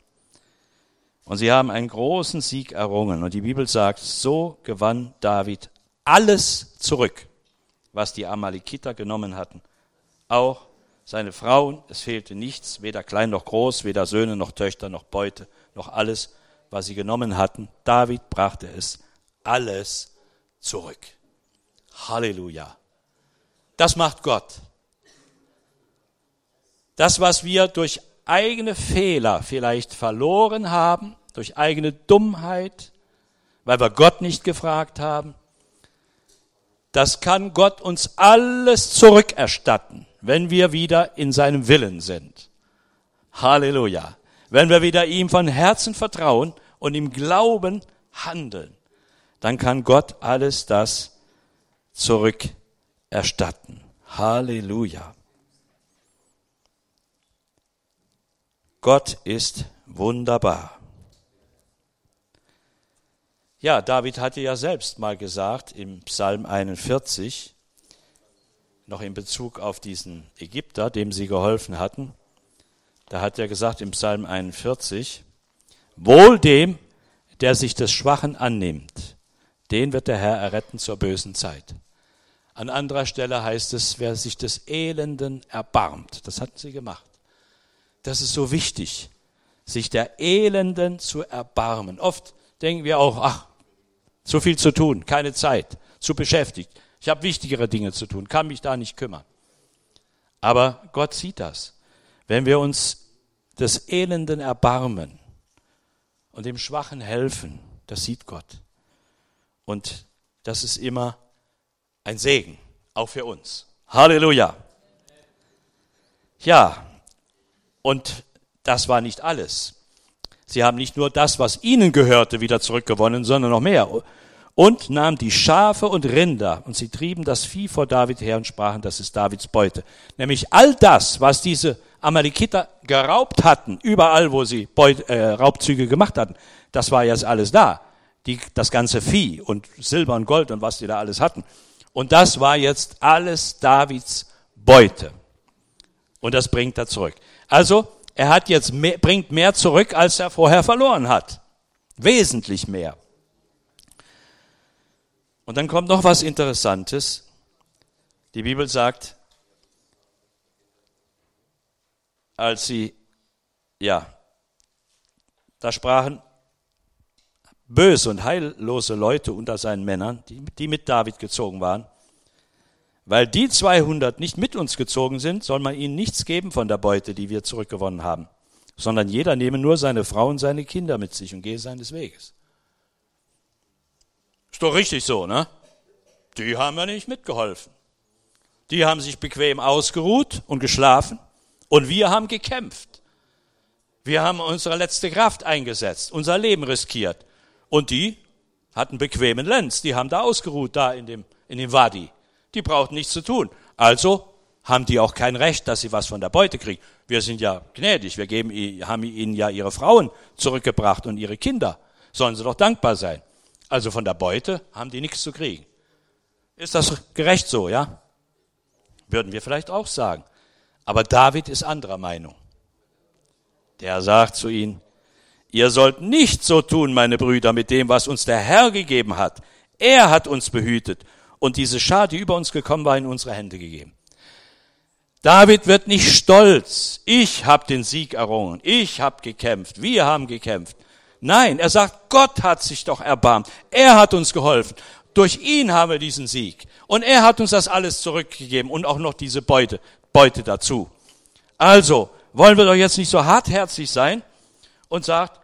[SPEAKER 3] Und sie haben einen großen Sieg errungen. Und die Bibel sagt, so gewann David alles zurück, was die Amalekiter genommen hatten auch seine Frauen, es fehlte nichts, weder klein noch groß, weder Söhne noch Töchter noch Beute, noch alles, was sie genommen hatten. David brachte es alles zurück. Halleluja. Das macht Gott. Das, was wir durch eigene Fehler vielleicht verloren haben, durch eigene Dummheit, weil wir Gott nicht gefragt haben, das kann Gott uns alles zurückerstatten, wenn wir wieder in seinem Willen sind. Halleluja. Wenn wir wieder ihm von Herzen vertrauen und im Glauben handeln, dann kann Gott alles das zurückerstatten. Halleluja. Gott ist wunderbar. Ja, David hatte ja selbst mal gesagt im Psalm 41, noch in Bezug auf diesen Ägypter, dem sie geholfen hatten, da hat er gesagt im Psalm 41, Wohl dem, der sich des Schwachen annimmt, den wird der Herr erretten zur bösen Zeit. An anderer Stelle heißt es, wer sich des Elenden erbarmt. Das hatten sie gemacht. Das ist so wichtig, sich der Elenden zu erbarmen. Oft denken wir auch, ach, zu viel zu tun, keine Zeit, zu beschäftigt. Ich habe wichtigere Dinge zu tun, kann mich da nicht kümmern. Aber Gott sieht das. Wenn wir uns des Elenden erbarmen und dem Schwachen helfen, das sieht Gott. Und das ist immer ein Segen, auch für uns. Halleluja. Ja, und das war nicht alles. Sie haben nicht nur das, was ihnen gehörte, wieder zurückgewonnen, sondern noch mehr. Und nahmen die Schafe und Rinder und sie trieben das Vieh vor David her und sprachen, das ist Davids Beute. Nämlich all das, was diese Amalekiter geraubt hatten, überall, wo sie Beut, äh, Raubzüge gemacht hatten, das war jetzt alles da. Die, das ganze Vieh und Silber und Gold und was die da alles hatten. Und das war jetzt alles Davids Beute. Und das bringt er zurück. Also, er hat jetzt mehr, bringt mehr zurück, als er vorher verloren hat. Wesentlich mehr. Und dann kommt noch was Interessantes. Die Bibel sagt, als sie, ja, da sprachen böse und heillose Leute unter seinen Männern, die, die mit David gezogen waren, weil die 200 nicht mit uns gezogen sind, soll man ihnen nichts geben von der Beute, die wir zurückgewonnen haben, sondern jeder nehme nur seine Frau und seine Kinder mit sich und gehe seines Weges. Ist doch richtig so, ne? Die haben ja nicht mitgeholfen. Die haben sich bequem ausgeruht und geschlafen und wir haben gekämpft. Wir haben unsere letzte Kraft eingesetzt, unser Leben riskiert. Und die hatten bequemen Lenz, die haben da ausgeruht, da in dem, in dem Wadi die brauchten nichts zu tun. Also haben die auch kein Recht, dass sie was von der Beute kriegen. Wir sind ja gnädig, wir geben, haben ihnen ja ihre Frauen zurückgebracht und ihre Kinder. Sollen sie doch dankbar sein. Also von der Beute haben die nichts zu kriegen. Ist das gerecht so, ja? Würden wir vielleicht auch sagen. Aber David ist anderer Meinung. Der sagt zu ihnen, ihr sollt nicht so tun, meine Brüder, mit dem, was uns der Herr gegeben hat. Er hat uns behütet und diese Schar, die über uns gekommen war, in unsere Hände gegeben. David wird nicht stolz. Ich habe den Sieg errungen. Ich habe gekämpft. Wir haben gekämpft. Nein, er sagt, Gott hat sich doch erbarmt. Er hat uns geholfen. Durch ihn haben wir diesen Sieg. Und er hat uns das alles zurückgegeben und auch noch diese Beute, Beute dazu. Also, wollen wir doch jetzt nicht so hartherzig sein und sagt,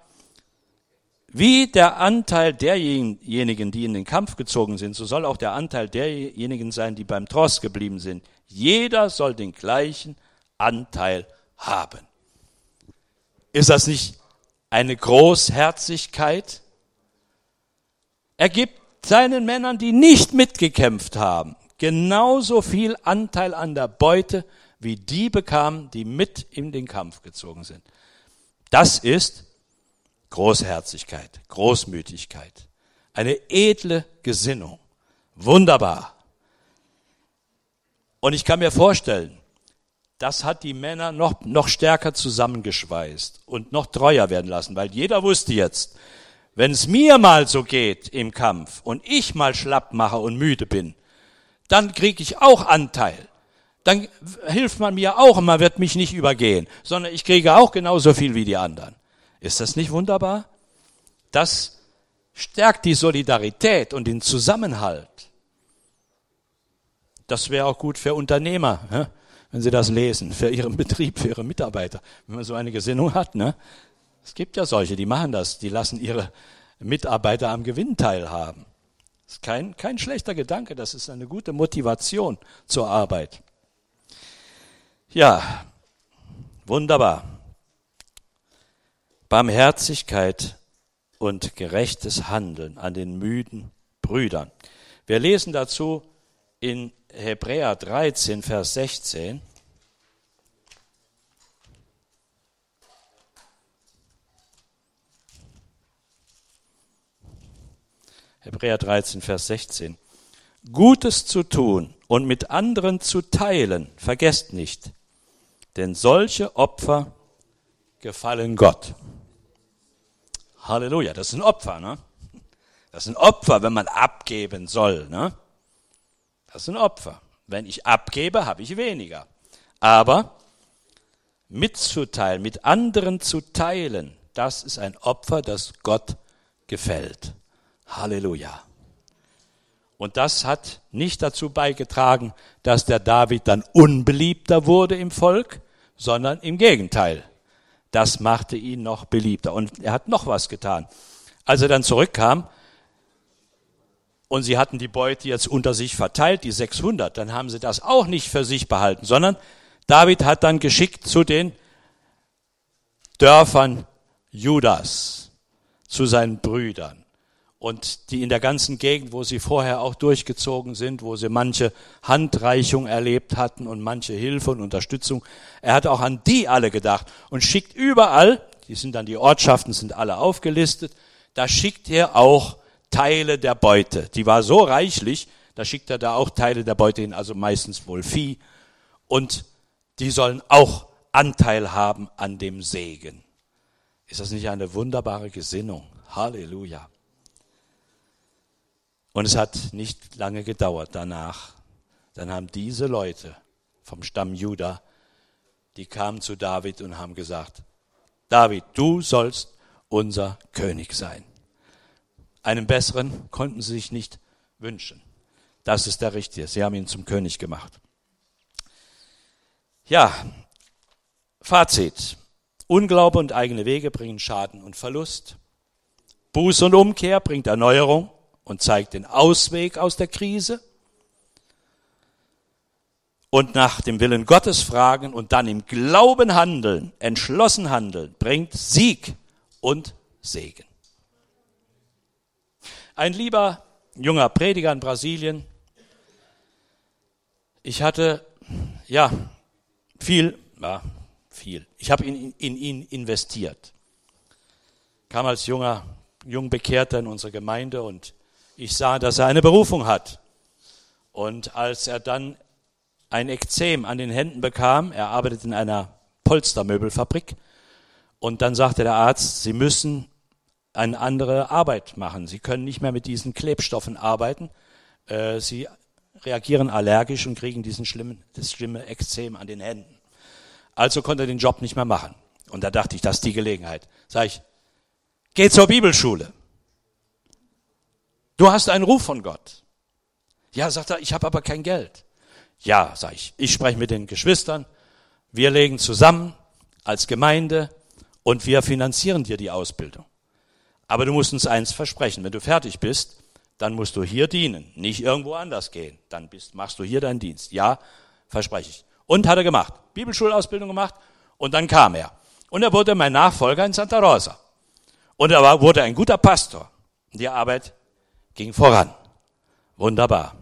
[SPEAKER 3] wie der Anteil derjenigen, die in den Kampf gezogen sind, so soll auch der Anteil derjenigen sein, die beim Tross geblieben sind. Jeder soll den gleichen Anteil haben. Ist das nicht eine Großherzigkeit? Er gibt seinen Männern, die nicht mitgekämpft haben, genauso viel Anteil an der Beute, wie die bekamen, die mit in den Kampf gezogen sind. Das ist Großherzigkeit, Großmütigkeit, eine edle Gesinnung. Wunderbar. Und ich kann mir vorstellen, das hat die Männer noch, noch stärker zusammengeschweißt und noch treuer werden lassen, weil jeder wusste jetzt, wenn es mir mal so geht im Kampf und ich mal schlapp mache und müde bin, dann kriege ich auch Anteil. Dann hilft man mir auch und man wird mich nicht übergehen, sondern ich kriege auch genauso viel wie die anderen. Ist das nicht wunderbar? Das stärkt die Solidarität und den Zusammenhalt. Das wäre auch gut für Unternehmer, wenn sie das lesen, für ihren Betrieb, für ihre Mitarbeiter, wenn man so eine Gesinnung hat. Ne? Es gibt ja solche, die machen das, die lassen ihre Mitarbeiter am Gewinn teilhaben. Das ist kein, kein schlechter Gedanke, das ist eine gute Motivation zur Arbeit. Ja, wunderbar. Barmherzigkeit und gerechtes Handeln an den müden Brüdern. Wir lesen dazu in Hebräer 13, Vers 16. Hebräer 13, Vers 16. Gutes zu tun und mit anderen zu teilen, vergesst nicht, denn solche Opfer gefallen Gott. Halleluja, das ist ein Opfer, ne? Das ist ein Opfer, wenn man abgeben soll, ne? Das ist ein Opfer. Wenn ich abgebe, habe ich weniger. Aber mitzuteilen, mit anderen zu teilen, das ist ein Opfer, das Gott gefällt. Halleluja. Und das hat nicht dazu beigetragen, dass der David dann unbeliebter wurde im Volk, sondern im Gegenteil. Das machte ihn noch beliebter. Und er hat noch was getan. Als er dann zurückkam und sie hatten die Beute jetzt unter sich verteilt, die 600, dann haben sie das auch nicht für sich behalten, sondern David hat dann geschickt zu den Dörfern Judas, zu seinen Brüdern und die in der ganzen Gegend, wo sie vorher auch durchgezogen sind, wo sie manche Handreichung erlebt hatten und manche Hilfe und Unterstützung, er hat auch an die alle gedacht und schickt überall, die sind dann die Ortschaften, sind alle aufgelistet, da schickt er auch Teile der Beute. Die war so reichlich, da schickt er da auch Teile der Beute hin, also meistens wohl Vieh. Und die sollen auch Anteil haben an dem Segen. Ist das nicht eine wunderbare Gesinnung? Halleluja. Und es hat nicht lange gedauert danach. Dann haben diese Leute vom Stamm Juda, die kamen zu David und haben gesagt, David, du sollst unser König sein. Einen besseren konnten sie sich nicht wünschen. Das ist der Richtige. Sie haben ihn zum König gemacht. Ja, Fazit. Unglaube und eigene Wege bringen Schaden und Verlust. Buß und Umkehr bringt Erneuerung und zeigt den Ausweg aus der Krise und nach dem Willen Gottes fragen und dann im Glauben handeln, entschlossen handeln, bringt Sieg und Segen. Ein lieber junger Prediger in Brasilien, ich hatte, ja, viel, ja, viel. Ich habe in, in ihn investiert. Kam als junger, jung Bekehrter in unsere Gemeinde und ich sah, dass er eine Berufung hat. Und als er dann ein Ekzem an den Händen bekam, er arbeitet in einer Polstermöbelfabrik, und dann sagte der Arzt, Sie müssen eine andere Arbeit machen. Sie können nicht mehr mit diesen Klebstoffen arbeiten. Äh, Sie reagieren allergisch und kriegen diesen schlimmen, das schlimme Ekzem an den Händen. Also konnte er den Job nicht mehr machen. Und da dachte ich, das ist die Gelegenheit. Sag ich, geh zur Bibelschule. Du hast einen Ruf von Gott. Ja, sagt er, ich habe aber kein Geld. Ja, sag ich, ich spreche mit den Geschwistern, wir legen zusammen als Gemeinde und wir finanzieren dir die Ausbildung. Aber du musst uns eins versprechen, wenn du fertig bist, dann musst du hier dienen, nicht irgendwo anders gehen. Dann bist, machst du hier deinen Dienst. Ja, verspreche ich. Und hat er gemacht. Bibelschulausbildung gemacht und dann kam er. Und er wurde mein Nachfolger in Santa Rosa. Und er war, wurde ein guter Pastor. Die Arbeit ging voran. Wunderbar.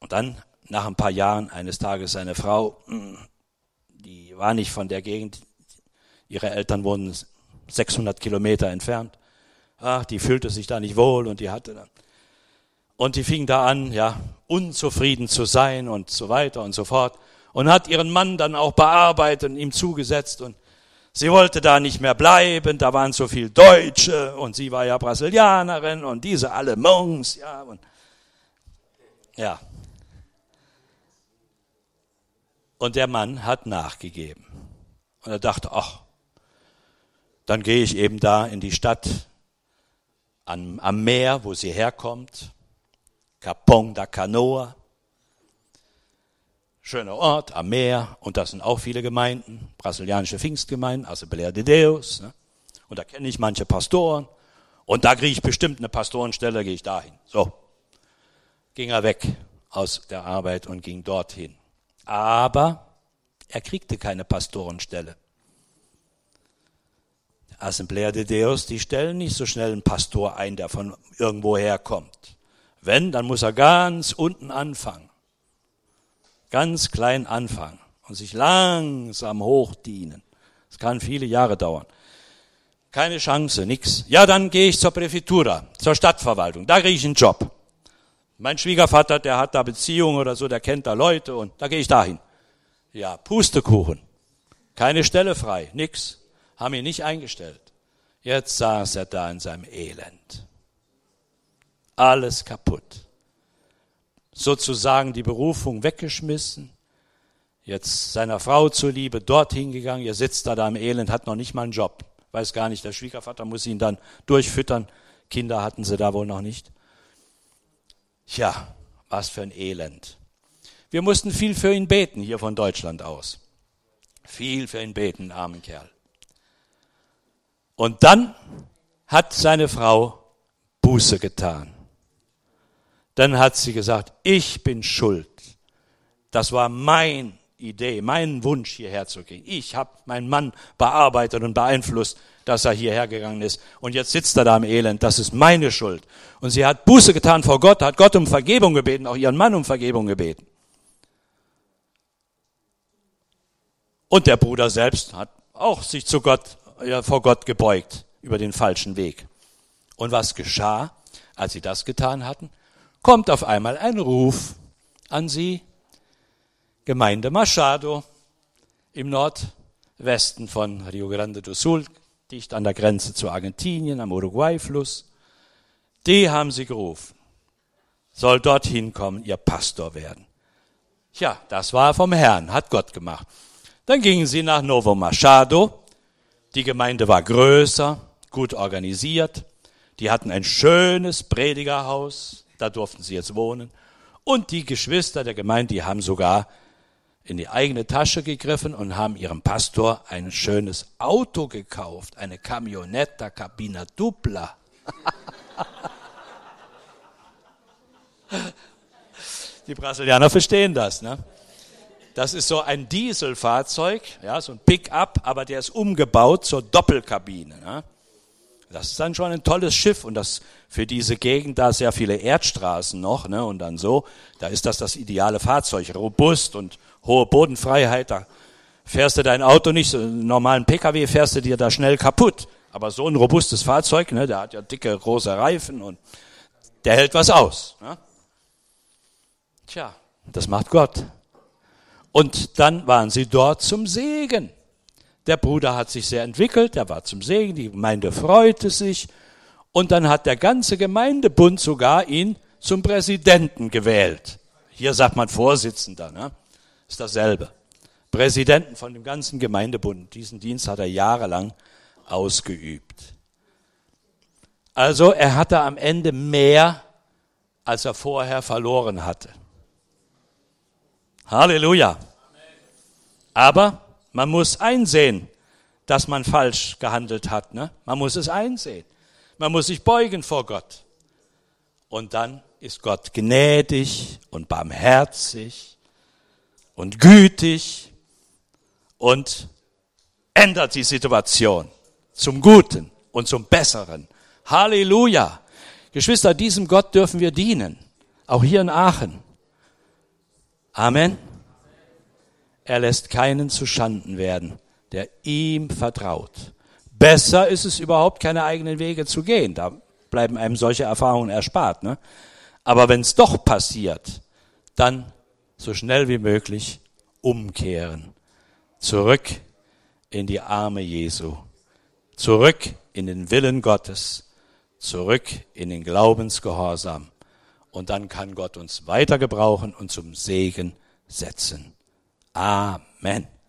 [SPEAKER 3] Und dann, nach ein paar Jahren, eines Tages seine Frau, hm, die war nicht von der Gegend, ihre Eltern wohnen 600 Kilometer entfernt. Ach, die fühlte sich da nicht wohl und die hatte dann. Und die fing da an, ja, unzufrieden zu sein und so weiter und so fort. Und hat ihren Mann dann auch bearbeitet und ihm zugesetzt und Sie wollte da nicht mehr bleiben, da waren so viel Deutsche und sie war ja Brasilianerin und diese alle Monks, ja, und, ja. Und der Mann hat nachgegeben. Und er dachte, ach, dann gehe ich eben da in die Stadt am, am Meer, wo sie herkommt. Capong da Canoa. Schöner Ort am Meer und das sind auch viele Gemeinden, brasilianische Pfingstgemeinden, Assembleia de Deus. Ne? Und da kenne ich manche Pastoren und da kriege ich bestimmt eine Pastorenstelle, gehe ich dahin. So, ging er weg aus der Arbeit und ging dorthin. Aber er kriegte keine Pastorenstelle. Assemblea de Deus, die stellen nicht so schnell einen Pastor ein, der von irgendwo herkommt. Wenn, dann muss er ganz unten anfangen. Ganz klein anfangen und sich langsam hochdienen. Das kann viele Jahre dauern. Keine Chance, nix. Ja, dann gehe ich zur Präfektura, zur Stadtverwaltung. Da kriege ich einen Job. Mein Schwiegervater, der hat da Beziehungen oder so, der kennt da Leute und da gehe ich dahin. Ja, Pustekuchen. Keine Stelle frei, nix. Haben ihn nicht eingestellt. Jetzt saß er da in seinem Elend. Alles kaputt. Sozusagen die Berufung weggeschmissen. Jetzt seiner Frau zuliebe dorthin gegangen. Er sitzt da, da im Elend, hat noch nicht mal einen Job. Weiß gar nicht, der Schwiegervater muss ihn dann durchfüttern. Kinder hatten sie da wohl noch nicht. Tja, was für ein Elend. Wir mussten viel für ihn beten, hier von Deutschland aus. Viel für ihn beten, armen Kerl. Und dann hat seine Frau Buße getan. Dann hat sie gesagt, ich bin schuld. Das war mein Idee, mein Wunsch, hierher zu gehen. Ich habe meinen Mann bearbeitet und beeinflusst dass er hierher gegangen ist. Und jetzt sitzt er da im Elend. Das ist meine Schuld. Und sie hat Buße getan vor Gott, hat Gott um Vergebung gebeten, auch ihren Mann um Vergebung gebeten. Und der Bruder selbst hat auch sich zu Gott, ja, vor Gott gebeugt über den falschen Weg. Und was geschah, als sie das getan hatten? Kommt auf einmal ein Ruf an sie, Gemeinde Machado im Nordwesten von Rio Grande do Sul, dicht an der Grenze zu Argentinien, am Uruguay-Fluss. Die haben sie gerufen. Soll dorthin kommen, ihr Pastor werden. Tja, das war vom Herrn, hat Gott gemacht. Dann gingen sie nach Novo Machado. Die Gemeinde war größer, gut organisiert. Die hatten ein schönes Predigerhaus, da durften sie jetzt wohnen. Und die Geschwister der Gemeinde, die haben sogar in die eigene Tasche gegriffen und haben ihrem Pastor ein schönes Auto gekauft, eine Camionetta Cabina Dupla. Die Brasilianer verstehen das, ne? Das ist so ein Dieselfahrzeug, ja, so ein Pickup, aber der ist umgebaut zur Doppelkabine. Ne? Das ist dann schon ein tolles Schiff und das für diese Gegend da sehr viele Erdstraßen noch, ne? Und dann so, da ist das das ideale Fahrzeug, robust und hohe Bodenfreiheit, da fährst du dein Auto nicht, so einen normalen Pkw fährst du dir da schnell kaputt. Aber so ein robustes Fahrzeug, ne, der hat ja dicke, große Reifen und der hält was aus. Ne? Tja, das macht Gott. Und dann waren sie dort zum Segen. Der Bruder hat sich sehr entwickelt, der war zum Segen, die Gemeinde freute sich. Und dann hat der ganze Gemeindebund sogar ihn zum Präsidenten gewählt. Hier sagt man Vorsitzender. Ne? ist dasselbe. Präsidenten von dem ganzen Gemeindebund. Diesen Dienst hat er jahrelang ausgeübt. Also er hatte am Ende mehr, als er vorher verloren hatte. Halleluja. Aber man muss einsehen, dass man falsch gehandelt hat. Ne? Man muss es einsehen. Man muss sich beugen vor Gott. Und dann ist Gott gnädig und barmherzig und gütig und ändert die Situation zum Guten und zum Besseren. Halleluja. Geschwister, diesem Gott dürfen wir dienen. Auch hier in Aachen. Amen. Er lässt keinen zu Schanden werden, der ihm vertraut. Besser ist es überhaupt, keine eigenen Wege zu gehen. Da bleiben einem solche Erfahrungen erspart. Ne? Aber wenn es doch passiert, dann so schnell wie möglich umkehren. Zurück in die Arme Jesu. Zurück in den Willen Gottes. Zurück in den Glaubensgehorsam. Und dann kann Gott uns weiter gebrauchen und zum Segen setzen. Amen.